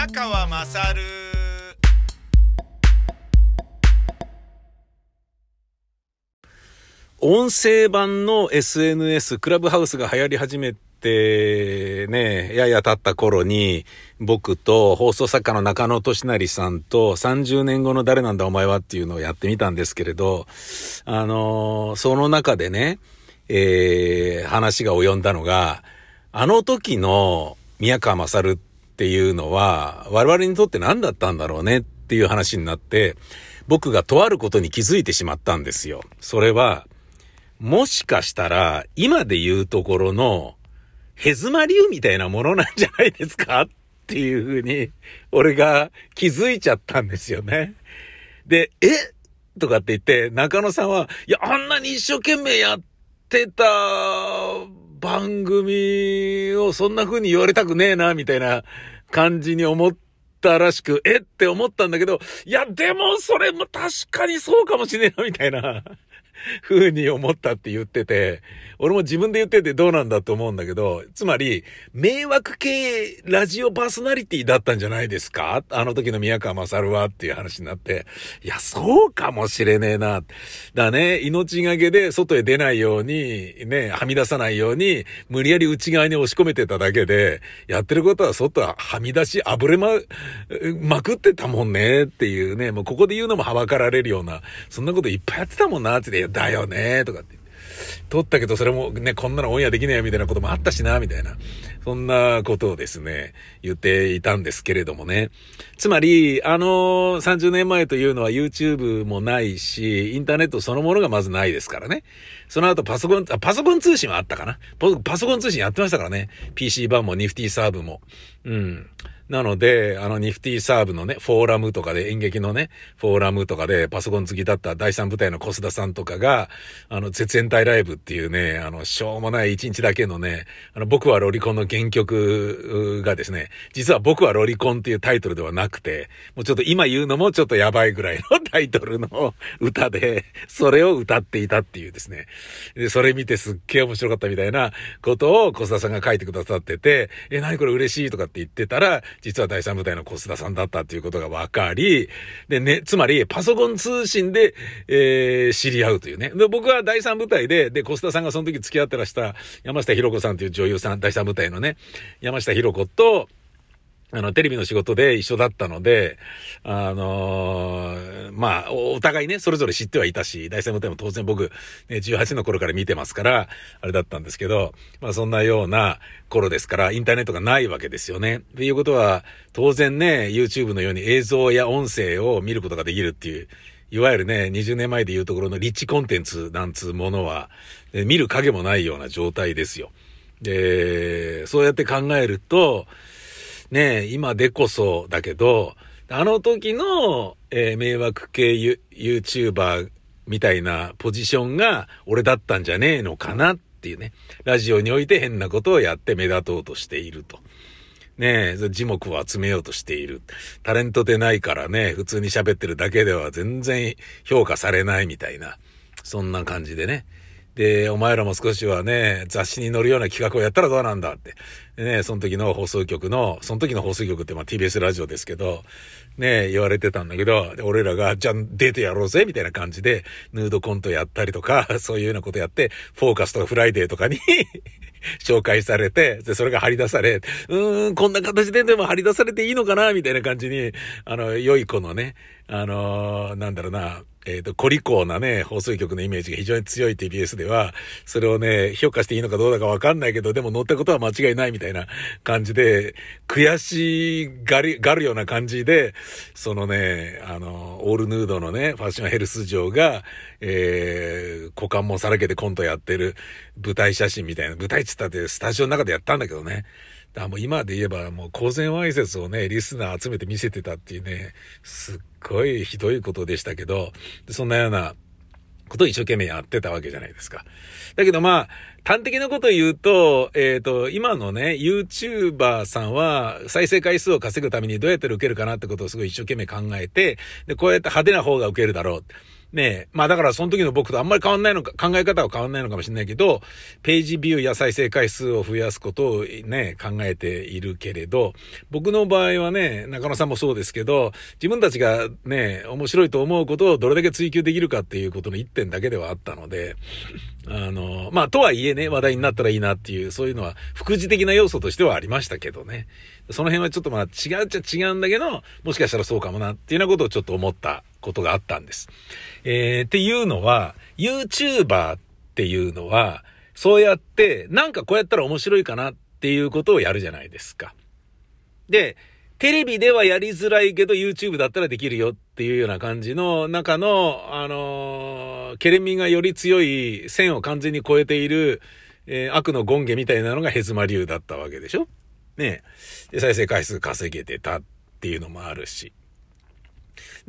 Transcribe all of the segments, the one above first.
宮川まさる音声版の SNS、クラブハウスが流行り始めて、ね、やや経った頃に、僕と放送作家の中野俊成さんと30年後の誰なんだお前はっていうのをやってみたんですけれど、あの、その中でね、えー、話が及んだのが、あの時の宮川勝っっていうのは、我々にとって何だったんだろうねっていう話になって、僕がとあることに気づいてしまったんですよ。それは、もしかしたら、今で言うところの、ヘズマ流みたいなものなんじゃないですか？っていうふうに、俺が気づいちゃったんですよね。で、え？とかって言って、中野さんは、いや、あんなに一生懸命やってた番組をそんな風に言われたくねえな、みたいな感じに思ったらしく、えっ？て思ったんだけど、いや、でもそれも確かにそうかもしれないな、みたいな。風に思ったって言ってて、俺も自分で言っててどうなんだと思うんだけど、つまり、迷惑系ラジオパーソナリティだったんじゃないですか？あの時の宮川勝はっていう話になって、いや、そうかもしれねえな。だね、命がけで外へ出ないように、ね、はみ出さないように、無理やり内側に押し込めてただけで、やってることは外ははみ出し、あぶれま、まくってたもんねっていうね、もうここで言うのもはばかられるような、そんなこといっぱいやってたもんなって、だよねとかって。撮ったけどそれもね、こんなのオンエアできないみたいなこともあったしな、みたいな。そんなことをですね、言っていたんですけれどもね。つまり、あの30年前というのは YouTube もないし、インターネットそのものがまずないですからね。その後パソコン、あ、パソコン通信はあったかな。パソコン通信やってましたからね。PC 版もニフティサーブも。うん。なので、あの、ニフティサーブのね、フォーラムとかで、演劇のね、フォーラムとかで、パソコン付きだった第三部隊の小須田さんとかが、あの、絶縁体ライブっていうね、あの、しょうもない一日だけのね、あの、僕はロリコンの原曲がですね、実は僕はロリコンっていうタイトルではなくて、もうちょっと今言うのもちょっとやばいぐらいのタイトルの 歌で、それを歌っていたっていうですね。で、それ見てすっげえ面白かったみたいなことを小須田さんが書いてくださってて、え、何これ嬉しいとかって言ってたら、実は第三部隊の小須田さんだったっていうことが分かり、でね、つまりパソコン通信で、えー、知り合うというね。で、僕は第三部隊で、で、小須田さんがその時付き合ってらした山下博子さんという女優さん、第三部隊のね、山下博子と、あの、テレビの仕事で一緒だったので、あのー、まあ、お互いね、それぞれ知ってはいたし、大戦の点も当然僕、ね、18の頃から見てますから、あれだったんですけど、まあそんなような頃ですから、インターネットがないわけですよね。っていうことは、当然ね、YouTube のように映像や音声を見ることができるっていう、いわゆるね、20年前で言うところのリッチコンテンツなんつうものは、見る影もないような状態ですよ。で、そうやって考えると、ね今でこそだけど、あの時の、えー、迷惑系ユ YouTuber みたいなポジションが俺だったんじゃねえのかなっていうね。ラジオにおいて変なことをやって目立とうとしていると。ねえ、字幕を集めようとしている。タレントでないからね、普通に喋ってるだけでは全然評価されないみたいな、そんな感じでね。で、お前らも少しはね、雑誌に載るような企画をやったらどうなんだって。でね、その時の放送局の、その時の放送局ってまあ TBS ラジオですけど、ね、言われてたんだけど、俺らが、じゃあ出てやろうぜみたいな感じで、ヌードコントやったりとか、そういうようなことやって、フォーカスとかフライデーとかに 紹介されて、で、それが張り出され、うーん、こんな形ででも張り出されていいのかなみたいな感じに、あの、良い子のね、あのー、なんだろうな、えっ、ー、と、コリコーなね、放送局のイメージが非常に強い TBS では、それをね、評価していいのかどうだかわかんないけど、でも乗ったことは間違いないみたいな感じで、悔しがり、がるような感じで、そのね、あの、オールヌードのね、ファッションヘルス場が、えー、股間もさらけてコントやってる舞台写真みたいな、舞台っつったってスタジオの中でやったんだけどね。だもう今で言えばもう公然わいせつをね、リスナー集めて見せてたっていうね、すっごいひどいことでしたけど、そんなようなことを一生懸命やってたわけじゃないですか。だけどまあ、端的なことを言うと、えっ、ー、と、今のね、YouTuber さんは再生回数を稼ぐためにどうやって受けるかなってことをすごい一生懸命考えて、で、こうやって派手な方が受けるだろう。ねえ。まあだからその時の僕とあんまり変わんないのか、考え方は変わんないのかもしれないけど、ページビューや再生回数を増やすことをね、考えているけれど、僕の場合はね、中野さんもそうですけど、自分たちがね、面白いと思うことをどれだけ追求できるかっていうことの一点だけではあったので、あの、まあとはいえね、話題になったらいいなっていう、そういうのは副次的な要素としてはありましたけどね。その辺はちょっとまあ違うっちゃ違うんだけど、もしかしたらそうかもなっていうようなことをちょっと思ったことがあったんです。えー、っていうのは、YouTuber っていうのは、そうやって、なんかこうやったら面白いかなっていうことをやるじゃないですか。で、テレビではやりづらいけど YouTube だったらできるよっていうような感じの中の、あのー、ケレミがより強い線を完全に超えている、えー、悪の権下みたいなのがヘズマ流だったわけでしょねで、再生回数稼げてたっていうのもあるし。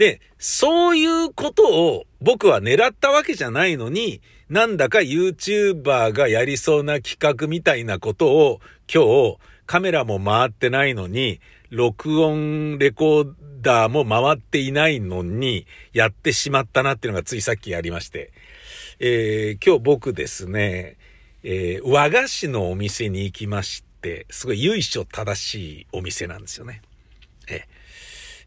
で、そういうことを僕は狙ったわけじゃないのに、なんだか YouTuber がやりそうな企画みたいなことを今日カメラも回ってないのに、録音レコーダーも回っていないのに、やってしまったなっていうのがついさっきありまして。えー、今日僕ですね、えー、和菓子のお店に行きまして、すごい由緒正しいお店なんですよね。えー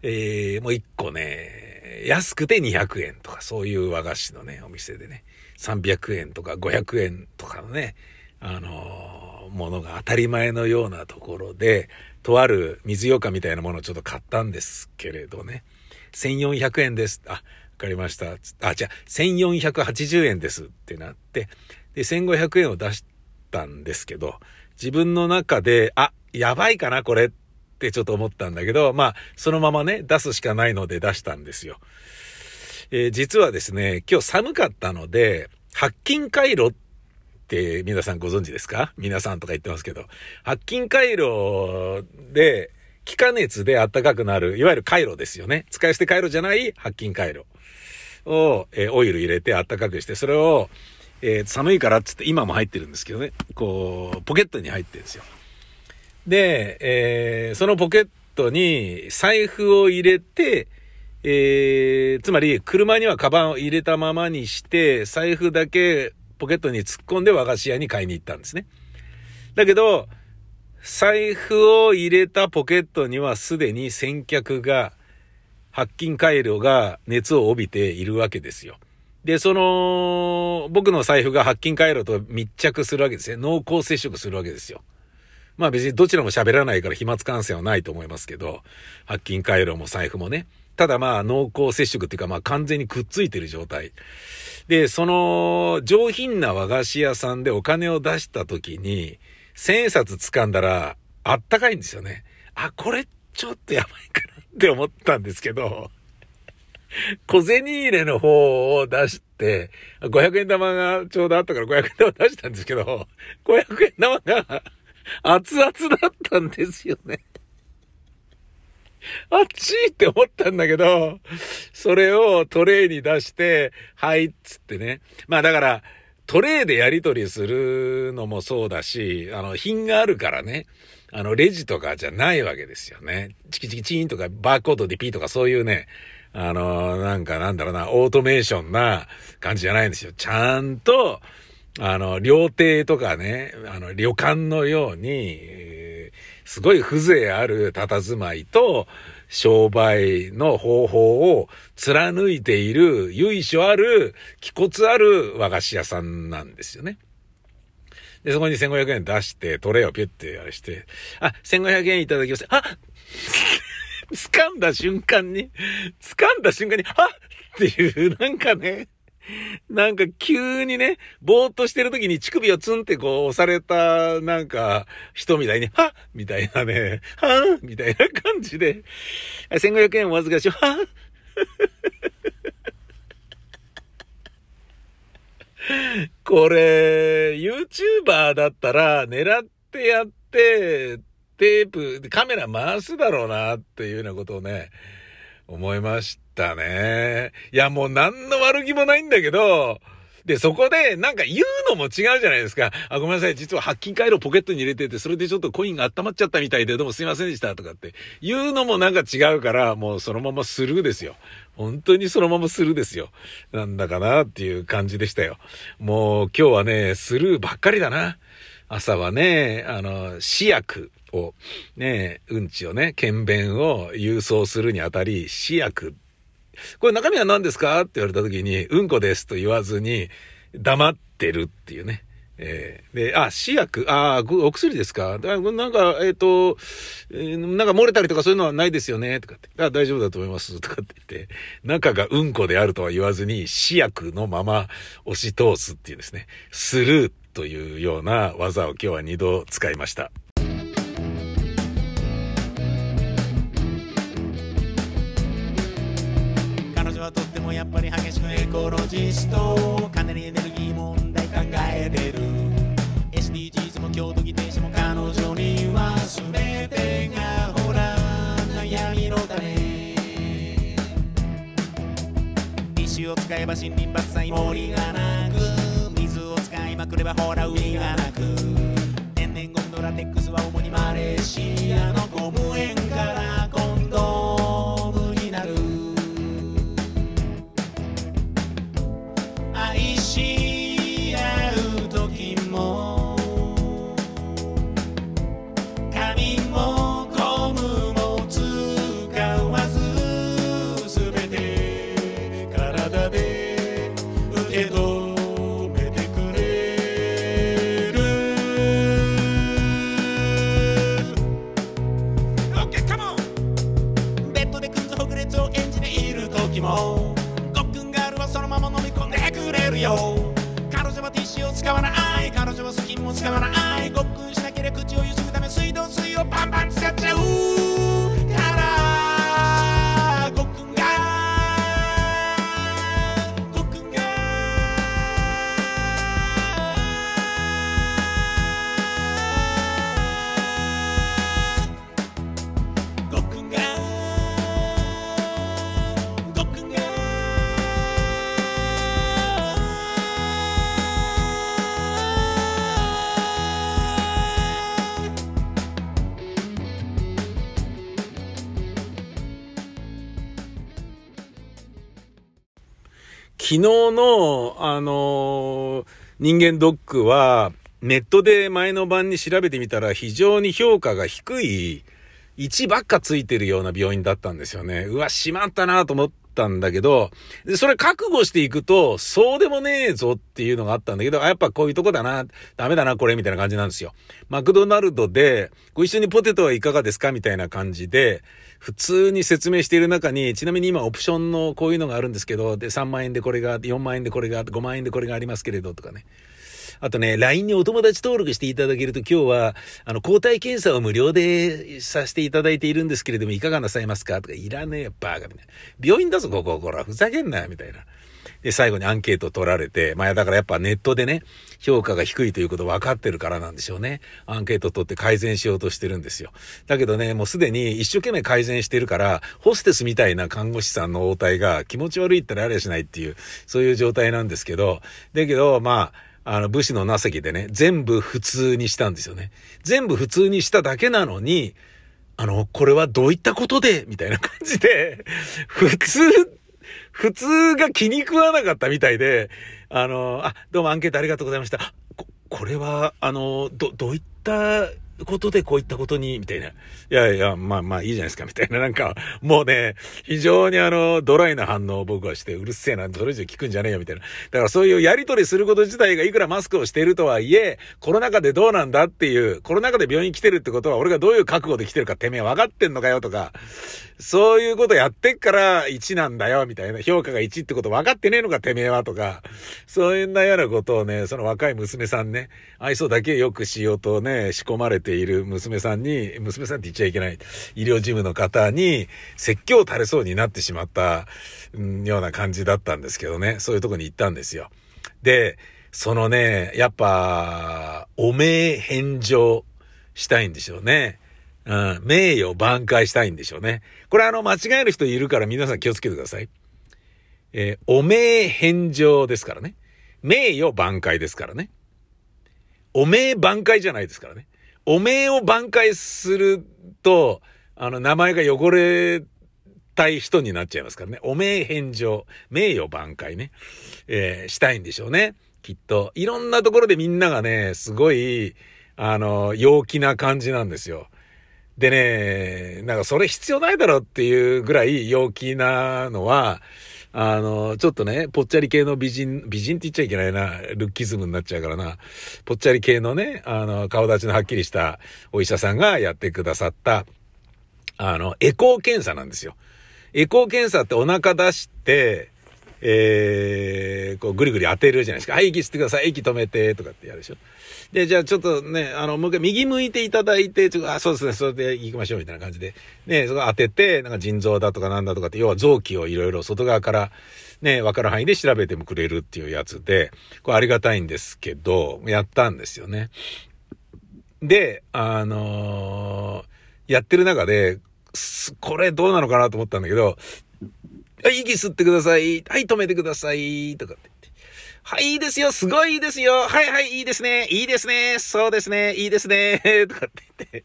えー、もう一個ね、安くて200円とか、そういう和菓子のね、お店でね、300円とか500円とかのね、あのー、ものが当たり前のようなところで、とある水ようかみたいなものをちょっと買ったんですけれどね、1400円です。あ、わかりました。あ、じゃあ、1480円ですってなって、で、1500円を出したんですけど、自分の中で、あ、やばいかな、これっってちょっと思ったんだけど、まあ、そのままね、出すしかないので出したんですよ。えー、実はですね、今日寒かったので、白金回路って皆さんご存知ですか？皆さんとか言ってますけど、白金回路で、気化熱で暖かくなる、いわゆる回路ですよね。使い捨て回路じゃない白金回路を、えー、オイル入れて暖かくして、それを、えー、寒いからっつって今も入ってるんですけどね、こう、ポケットに入ってるんですよ。で、えー、そのポケットに財布を入れて、えー、つまり車にはカバンを入れたままにして、財布だけポケットに突っ込んで和菓子屋に買いに行ったんですね。だけど、財布を入れたポケットにはすでに先客が、白金回路が熱を帯びているわけですよ。で、その、僕の財布が白金回路と密着するわけですね。濃厚接触するわけですよ。まあ別にどちらも喋らないから飛沫感染はないと思いますけど、白金回路も財布もね。ただまあ濃厚接触っていうかまあ完全にくっついてる状態。で、その上品な和菓子屋さんでお金を出した時に、千円札掴んだらあったかいんですよね。あ、これちょっとやばいかなって思ったんですけど、小銭入れの方を出して、500円玉がちょうどあったから500円玉出したんですけど、500円玉が熱々だったんですよね。熱いって思ったんだけど、それをトレイに出して、はいっつってね。まあだから、トレイでやり取りするのもそうだし、あの、品があるからね。あの、レジとかじゃないわけですよね。チキチキチーンとか、バーコードでピーとかそういうね、あの、なんかなんだろうな、オートメーションな感じじゃないんですよ。ちゃんと、あの、料亭とかね、あの、旅館のように、すごい風情ある佇まいと、商売の方法を貫いている、由緒ある、気骨ある和菓子屋さんなんですよね。で、そこに1500円出して、トレイをピュッてやらして、あ、1500円いただきます。あ掴んだ瞬間に、掴んだ瞬間に、あっていう、なんかね、なんか急にね、ぼーっとしてる時に乳首をツンってこう押された、なんか、人みたいに、はみたいなね、はみたいな感じで、1500円お預かりしよう、は これ、YouTuber だったら狙ってやって、テープ、カメラ回すだろうなっていうようなことをね、思いました。ね。いや、もう何の悪気もないんだけど、で、そこでなんか言うのも違うじゃないですか。あ、ごめんなさい。実は白金回路ポケットに入れてて、それでちょっとコインが温まっちゃったみたいで、どうもすいませんでしたとかって言うのもなんか違うから、もうそのままスルーですよ。本当にそのままスルーですよ。なんだかなっていう感じでしたよ。もう今日はね、スルーばっかりだな。朝はね、あの、試薬を、ね、うんちをね、検便を郵送するにあたり、試薬これ中身は何ですか？って言われた時に、うんこですと言わずに、黙ってるっていうね。えー、で、あ、試薬、ああお薬ですか？なんか、えっ、ー、と、えー、なんか漏れたりとかそういうのはないですよね？とかって。あ、大丈夫だと思います。とかって言って、中がうんこであるとは言わずに、試薬のまま押し通すっていうですね、スルーというような技を今日は二度使いました。コロジストかなりエネルギー問題考えてる。SDGs も京都議定書も彼女には全てがほら悩みの種。石を使えば森林伐採森がなく。水を使いまくればほら海がなく。天然ゴムのラテックスは主にマレーシアのゴム園から。水道昨日の、あのー、人間ドックは、ネットで前の晩に調べてみたら非常に評価が低い、1ばっかついてるような病院だったんですよね。うわ、しまったなと思ったんだけど、それ覚悟していくと、そうでもねえぞっていうのがあったんだけど、あやっぱこういうとこだな、ダメだな、これ、みたいな感じなんですよ。マクドナルドで、ご一緒にポテトはいかがですか？みたいな感じで、普通に説明している中に、ちなみに今オプションのこういうのがあるんですけど、で、3万円でこれが、4万円でこれが、5万円でこれがありますけれど、とかね。あとね、LINE にお友達登録していただけると今日は、あの、抗体検査を無料でさせていただいているんですけれども、いかがなさいますか？とか、いらねえよ、バーガみたいな。病院だぞ、ここ、こら、ふざけんなよ、みたいな。で、最後にアンケート取られて、まあだからやっぱネットでね、評価が低いということ分かってるからなんでしょうね。アンケート取って改善しようとしてるんですよ。だけどね、もうすでに一生懸命改善してるから、ホステスみたいな看護師さんの応対が気持ち悪いったらありゃしないっていう、そういう状態なんですけど、だけど、まあ、あの、武士の情けでね、全部普通にしたんですよね。全部普通にしただけなのに、あの、これはどういったことで？みたいな感じで、普通、普通が気に食わなかったみたいで、あの、あ、どうもアンケートありがとうございました。こ、これは、あの、ど、どういったことでこういったことに、みたいな。いやいや、まあまあいいじゃないですか、みたいな。なんか、もうね、非常にあの、ドライな反応を僕はして、うるせえな、それ以上聞くんじゃねえよ、みたいな。だからそういうやりとりすること自体がいくらマスクをしているとはいえ、コロナ禍でどうなんだっていう、コロナ禍で病院来てるってことは、俺がどういう覚悟で来てるかてめえ分かってんのかよとか、そういうことやってっから1なんだよ、みたいな。評価が1ってこと分かってねえのか、てめえはとか、そういうなようなことをね、その若い娘さんね、愛想だけ良くしようとね、仕込まれている娘さんに、娘さんって言っちゃいけない、医療事務の方に、説教垂れそうになってしまった、ような感じだったんですけどね、そういうとこに行ったんですよ。で、そのね、やっぱ、お名返上したいんでしょうね。うん、名誉挽回したいんでしょうね。これあの、間違える人いるから皆さん気をつけてください。えー、お名返上ですからね。名誉挽回ですからね。おめえ挽回じゃないですからね。おめえを挽回すると、あの、名前が汚れたい人になっちゃいますからね。おめえ返上、名誉挽回ね、えー、したいんでしょうね。きっと。いろんなところでみんながね、すごい、あの、陽気な感じなんですよ。でね、なんかそれ必要ないだろっていうぐらい陽気なのは、あの、ちょっとね、ぽっちゃり系の美人、美人って言っちゃいけないな、ルッキズムになっちゃうからな、ぽっちゃり系のね、あの、顔立ちのはっきりしたお医者さんがやってくださった、あの、エコー検査なんですよ。エコー検査ってお腹出して、えー、こうぐりぐり当てるじゃないですか。はい、息吸ってください。息止めて、とかってやるでしょ。で、じゃあちょっとね、あの、もう一回右向いていただいて、ちょっと、あ、そうですね、それで行きましょう、みたいな感じで。ね、そこ当てて、なんか腎臓だとかなんだとかって、要は臓器をいろいろ外側から、ね、わかる範囲で調べてもくれるっていうやつで、これありがたいんですけど、やったんですよね。で、あのー、やってる中で、これどうなのかなと思ったんだけど、はい、息吸ってください。はい、止めてください。とかって言って。はい、いいですよ。すごいいいですよ。はい、はい、いいですね。いいですね。そうですね。いいですね。とかって言って。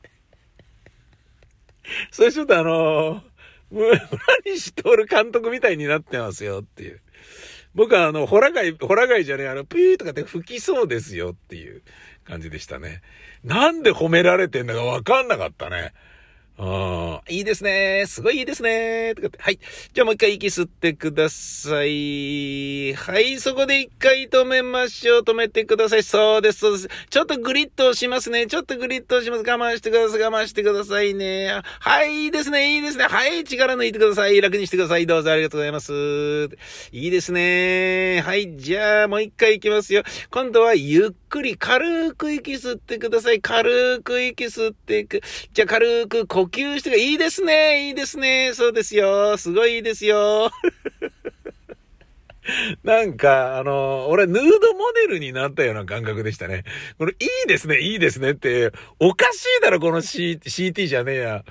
それちょっとあの村西徹監督みたいになってますよっていう。僕はあの、ホラ貝、ホラ貝じゃねえ、あの、ピューとかって吹きそうですよっていう感じでしたね。なんで褒められてんだかわかんなかったね。ああ、いいですね。すごいいいですね。とかって。はい。じゃあもう一回息吸ってください。はい。そこで一回止めましょう。止めてください。そうです、そうです。ちょっとグリッとしますね。ちょっとグリッとします。我慢してください。我慢してくださいね。はい。いいですね。いいですね。はい。力抜いてください。楽にしてください。どうぞありがとうございます。いいですね。はい。じゃあもう一回行きますよ。今度はゆっくり軽く息吸ってください。軽く息吸っていく。じゃあ軽く呼吸していいですね。いいですね。そうですよ。すごいいいですよ。なんか、あの、俺、ヌードモデルになったような感覚でしたね。これ、いいですね、いいですねって、おかしいだろ、この、C、CT じゃねえや。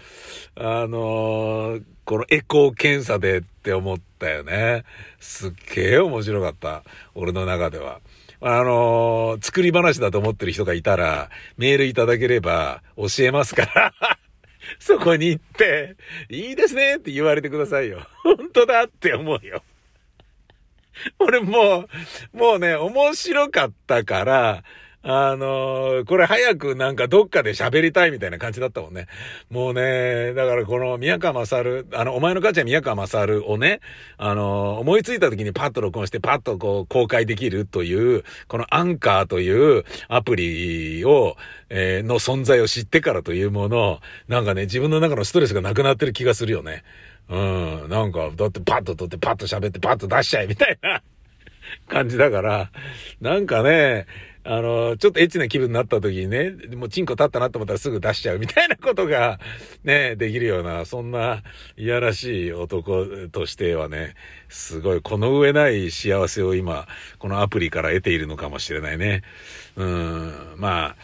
あの、このエコー検査でって思ったよね。すっげえ面白かった。俺の中では。あのー、作り話だと思ってる人がいたら、メールいただければ教えますから そこに行って、いいですねって言われてくださいよ。本当だって思うよ。俺もう、もうね、面白かったから、あのー、これ早くなんかどっかで喋りたいみたいな感じだったもんね。もうね、だからこの宮川勝、あの、お前の母ちゃん宮川勝をね、あのー、思いついた時にパッと録音してパッとこう公開できるという、このアンカーというアプリを、えー、の存在を知ってからというもの、なんかね、自分の中のストレスがなくなってる気がするよね。うん、なんか、だってパッと撮ってパッと喋ってパッと出しちゃえみたいな感じだから、なんかね、あの、ちょっとエッチな気分になった時にね、もうチンコ立ったなと思ったらすぐ出しちゃうみたいなことが、ね、できるような、そんないやらしい男としてはね、すごいこの上ない幸せを今、このアプリから得ているのかもしれないね。うん、まあ、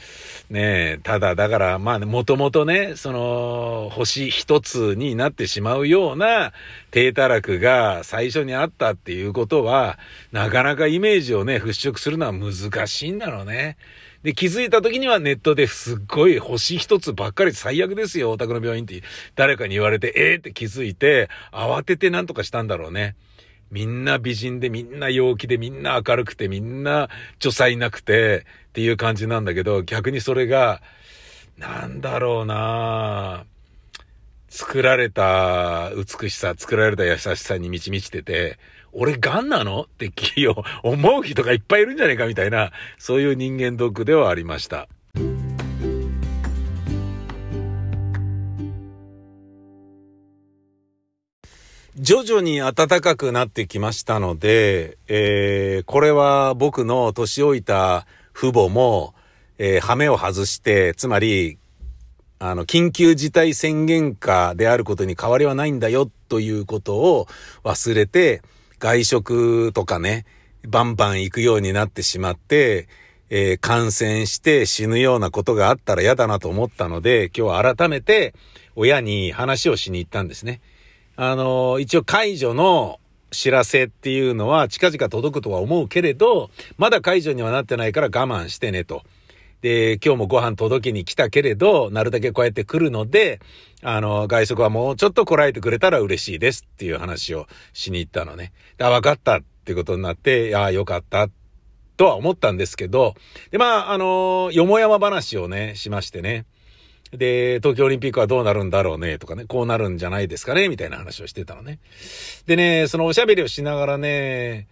ねえただ、だから、まあ、ね、もともとね、その、星一つになってしまうような低たらくが最初にあったっていうことは、なかなかイメージをね、払拭するのは難しいんだろうね。で、気づいた時にはネットですっごい星一つばっかり最悪ですよ、お宅の病院って誰かに言われて、ええー、って気づいて、慌ててなんとかしたんだろうね。みんな美人で、みんな陽気で、みんな明るくて、みんな女才なくて、っていう感じなんだけど、逆にそれが、なんだろうな作られた美しさ、作られた優しさに満ち満ちてて、俺ガンなの？って思う人がいっぱいいるんじゃねえかみたいな、そういう人間ドックではありました。徐々に暖かくなってきましたので、えー、これは僕の年老いた父母も、えー、羽目を外して、つまり、あの、緊急事態宣言下であることに変わりはないんだよということを忘れて、外食とかね、バンバン行くようになってしまって、えー、感染して死ぬようなことがあったら嫌だなと思ったので、今日改めて親に話をしに行ったんですね。あの、一応解除の知らせっていうのは近々届くとは思うけれど、まだ解除にはなってないから我慢してねと。で、今日もご飯届けに来たけれど、なるだけこうやって来るので、あの、外食はもうちょっとこらえてくれたら嬉しいですっていう話をしに行ったのね。あ、分かったってことになって、ああ、よかったとは思ったんですけど、で、まあ、あの、よもやま話をね、しましてね。で、東京オリンピックはどうなるんだろうね、とかね、こうなるんじゃないですかね、みたいな話をしてたのね。でね、そのおしゃべりをしながらね、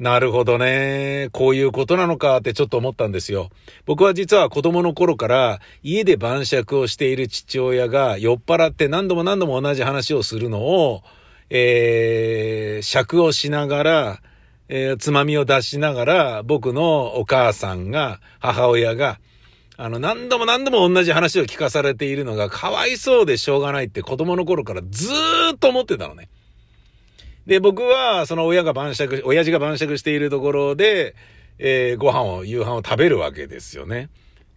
なるほどね。こういうことなのかってちょっと思ったんですよ。僕は実は子供の頃から家で晩酌をしている父親が酔っ払って何度も何度も同じ話をするのを、えー、尺をしながら、えー、つまみを出しながら僕のお母さんが、母親が、あの、何度も何度も同じ話を聞かされているのがかわいそうでしょうがないって子供の頃からずーっと思ってたのね。で、僕は、その親が晩酌、親父が晩酌しているところで、えー、ご飯を、夕飯を食べるわけですよね。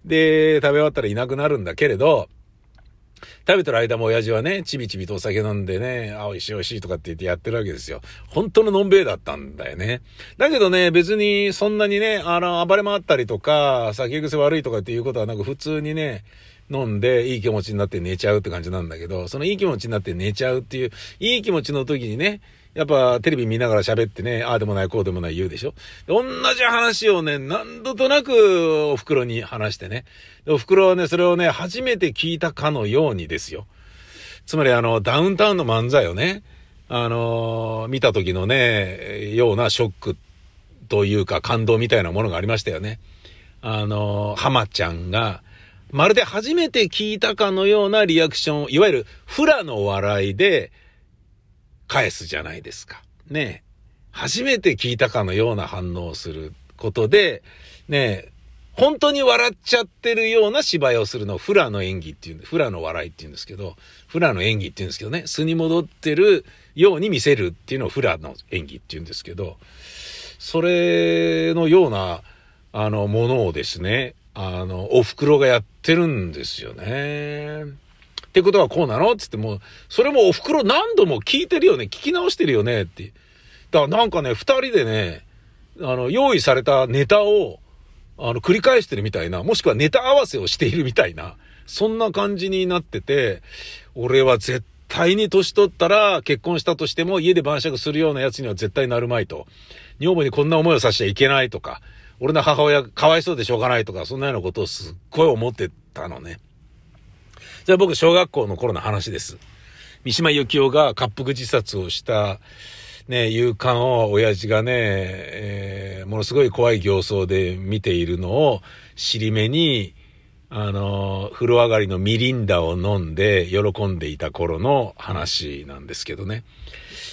で、食べ終わったらいなくなるんだけれど、食べてる間も親父はね、ちびちびとお酒飲んでね、あ、美味しい美味しいとかって言ってやってるわけですよ。本当ののんべえだったんだよね。だけどね、別にそんなにね、あの、暴れ回ったりとか、酒癖悪いとかっていうことはなく普通にね、飲んでいい気持ちになって寝ちゃうって感じなんだけど、そのいい気持ちになって寝ちゃうっていう、いい気持ちの時にね、やっぱテレビ見ながら喋ってね、ああでもないこうでもない言うでしょ同じ話をね、何度となくお袋に話してね。お袋はね、それをね、初めて聞いたかのようにですよ。つまりあの、ダウンタウンの漫才をね、あのー、見た時のね、ようなショックというか感動みたいなものがありましたよね。あのー、浜ちゃんが、まるで初めて聞いたかのようなリアクション、いわゆるフラの笑いで、返すじゃないですか。ね初めて聞いたかのような反応をすることで、ね本当に笑っちゃってるような芝居をするのをフラの演技っていう、フラの笑いって言うんですけど、フラの演技って言うんですけどね、素に戻ってるように見せるっていうのをフラの演技って言うんですけど、それのような、あの、ものをですね、あの、お袋がやってるんですよね。ってことはこうなの？つってもう、それもお袋何度も聞いてるよね、聞き直してるよねって。だからなんかね、二人でね、あの、用意されたネタを、あの、繰り返してるみたいな、もしくはネタ合わせをしているみたいな、そんな感じになってて、俺は絶対に年取ったら結婚したとしても家で晩酌するようなやつには絶対なるまいと。女房にこんな思いをさせちゃいけないとか、俺の母親かわいそうでしょうがないとか、そんなようなことをすっごい思ってたのね。じゃあ僕、小学校の頃の話です。三島由紀夫が滑腹自殺をした、ね、勇敢を親父がね、えー、ものすごい怖い形相で見ているのを尻目に、あの、風呂上がりのミリンダを飲んで喜んでいた頃の話なんですけどね。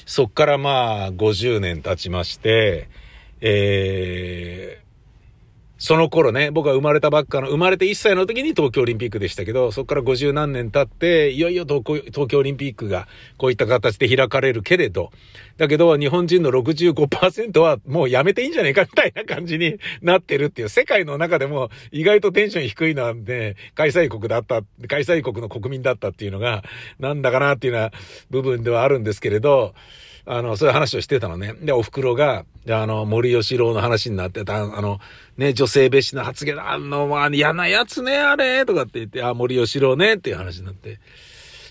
そっからまあ50年経ちまして、えー、その頃ね、僕が生まれたばっかの、生まれて1歳の時に東京オリンピックでしたけど、そこから50何年経って、いよいよ東京オリンピックがこういった形で開かれるけれど、だけど日本人の65%はもうやめていいんじゃないかみたいな感じに なってるっていう、世界の中でも意外とテンション低いなんで、開催国だった、開催国の国民だったっていうのが、なんだかなっていうような部分ではあるんですけれど、あの、そういう話をしてたのね。で、お袋が、あの、森吉郎の話になってた、あの、ね、女性蔑視の発言、あの、まあ、嫌なやつね、あれ、とかって言って、あ、森吉郎ね、っていう話になって。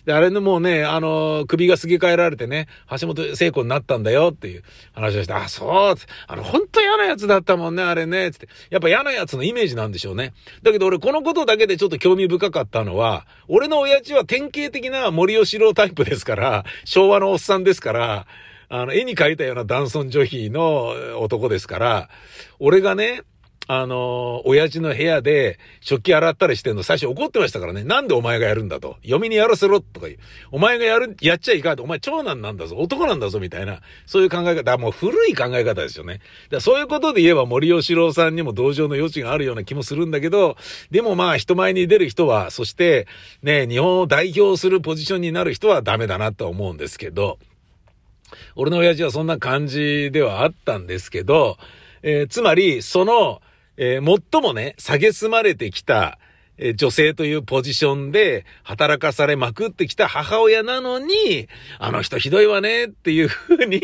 で、あれのもうね、あの、首がすげ替えられてね、橋本聖子になったんだよっていう話をして、あ、そうあの、本当嫌なやつだったもんね、あれね、つって。やっぱ嫌なやつのイメージなんでしょうね。だけど俺このことだけでちょっと興味深かったのは、俺の親父は典型的な森吉郎タイプですから、昭和のおっさんですから、あの、絵に描いたような男尊女卑の男ですから、俺がね、あの、親父の部屋で食器洗ったりしてんの最初怒ってましたからね。なんでお前がやるんだと。嫁にやらせろとか言う。お前がやる、やっちゃいかんと。お前長男なんだぞ。男なんだぞ。みたいな。そういう考え方。もう古い考え方ですよね。だそういうことで言えば森吉郎さんにも同情の余地があるような気もするんだけど、でもまあ人前に出る人は、そしてね、日本を代表するポジションになる人はダメだなと思うんですけど、俺の親父はそんな感じではあったんですけど、えー、つまり、その、えー、最もね、下げすまれてきた、え女性というポジションで働かされまくってきた母親なのに、あの人ひどいわねっていう風に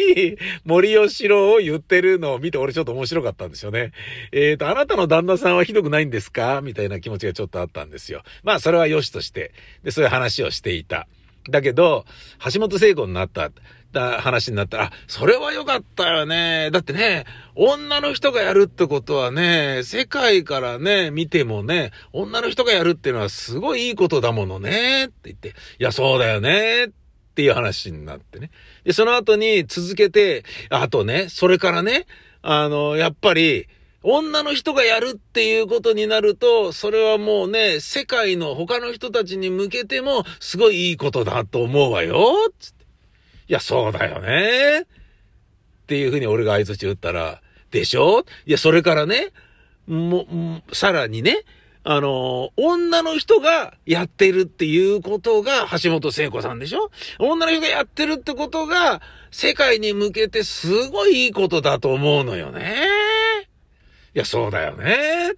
森吉郎を言ってるのを見て俺ちょっと面白かったんですよね。えっ、ー、と、あなたの旦那さんはひどくないんですか？みたいな気持ちがちょっとあったんですよ。まあそれは良しとして、で、そういう話をしていた。だけど、橋本聖子になった。た話になったら、それは良かったよね。だってね、女の人がやるってことはね、世界からね、見てもね、女の人がやるっていうのはすごいいいことだものね、って言って、いや、そうだよね、っていう話になってね。で、その後に続けて、あとね、それからね、あの、やっぱり、女の人がやるっていうことになると、それはもうね、世界の他の人たちに向けても、すごいいいことだと思うわよ、つっ。いや、そうだよね。っていうふうに俺が合図打ったら、でしょ？いや、それからね、も、さらにね、あの、女の人がやってるっていうことが橋本聖子さんでしょ？女の人がやってるってことが世界に向けてすごいいいことだと思うのよね。いや、そうだよね。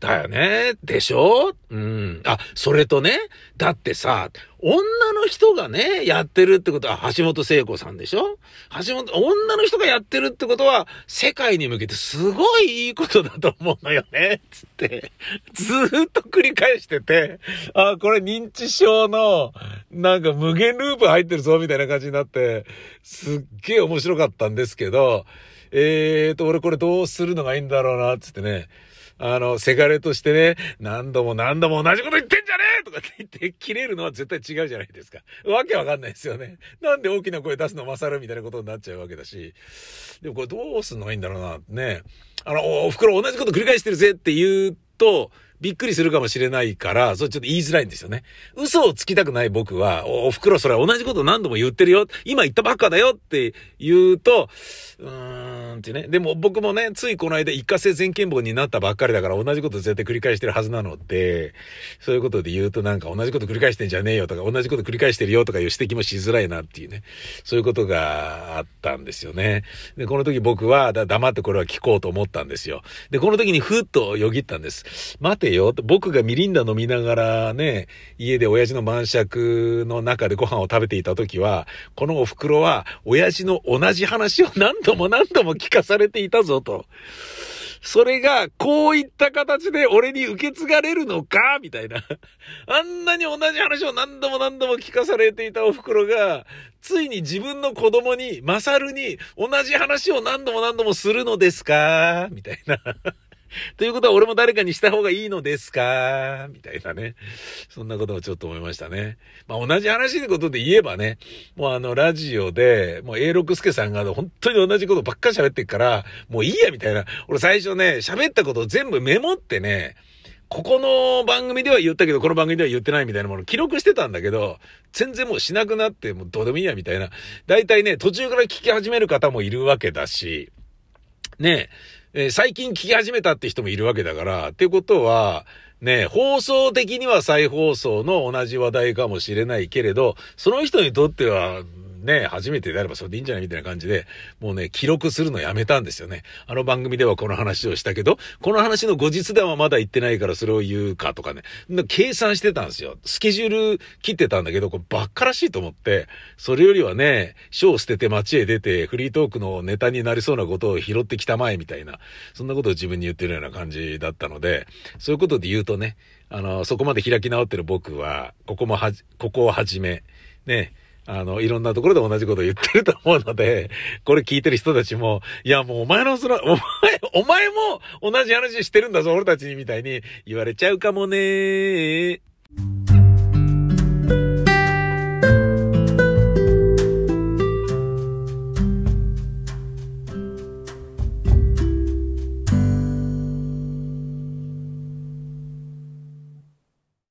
だよね。でしょ？うん。あ、それとね、だってさ、女の人がね、やってるってことは橋本聖子さんでしょ？橋本、女の人がやってるってことは、世界に向けてすごいいいことだと思うのよね。つって、ずーっと繰り返してて、あ、これ認知症の、なんか無限ループ入ってるぞ、みたいな感じになって、すっげえ面白かったんですけど、えーと、俺これどうするのがいいんだろうな、つってね。あの、せがれとしてね、何度も何度も同じこと言ってんじゃねえとかって言って切れるのは絶対違うじゃないですか。わけわかんないですよね。なんで大きな声出すの勝るみたいなことになっちゃうわけだし。でもこれどうすんのがいいんだろうな、ね。あの、お袋同じこと繰り返してるぜって言うと、びっくりするかもしれないから、それちょっと言いづらいんですよね。嘘をつきたくない僕は、お、お袋それ同じこと何度も言ってるよ。今言ったばっかだよって言うと、うーんってね。でも僕もね、ついこの間一過性全健忘になったばっかりだから同じこと絶対繰り返してるはずなので、そういうことで言うとなんか同じこと繰り返してんじゃねえよとか、同じこと繰り返してるよとかいう指摘もしづらいなっていうね。そういうことがあったんですよね。で、この時僕は黙ってこれは聞こうと思ったんですよ。で、この時にふっとよぎったんです。待てよ。僕がミリンダ飲みながらね、家で親父の晩酌の中でご飯を食べていた時は、このお袋は親父の同じ話を何度も何度も聞聞かされていたぞと。それが、こういった形で俺に受け継がれるのか？みたいな。あんなに同じ話を何度も何度も聞かされていたお袋が、ついに自分の子供に、マサルに、同じ話を何度も何度もするのですか？みたいな。ということは俺も誰かにした方がいいのですか？みたいなね。そんなことをちょっと思いましたね。まあ同じ話ってことで言えばね、もうあのラジオで、もう A 六助さんが本当に同じことばっかり喋ってっから、もういいやみたいな。俺最初ね、喋ったことを全部メモってね、ここの番組では言ったけど、この番組では言ってないみたいなものを記録してたんだけど、全然もうしなくなって、もうどうでもいいやみたいな。だいたいね、途中から聞き始める方もいるわけだし、ねえー、最近聞き始めたって人もいるわけだから、ってことは、ね、放送的には再放送の同じ話題かもしれないけれど、その人にとっては、ね、初めてであればそれでいいんじゃないみたいな感じで、もうね、記録するのやめたんですよね。あの番組ではこの話をしたけど、この話の後日談はまだ言ってないからそれを言うかとかね、計算してたんですよ。スケジュール切ってたんだけど、こればっからしいと思って、それよりはね、書を捨てて街へ出て、フリートークのネタになりそうなことを拾ってきたまえみたいな、そんなことを自分に言ってるような感じだったので、そういうことで言うとね、あの、そこまで開き直ってる僕は、ここもはじ、ここをはじめ、ね、あの、いろんなところで同じこと言ってると思うので、これ聞いてる人たちも、いやもうお前のその、お前、お前も同じ話してるんだぞ、俺たちにみたいに言われちゃうかもねー。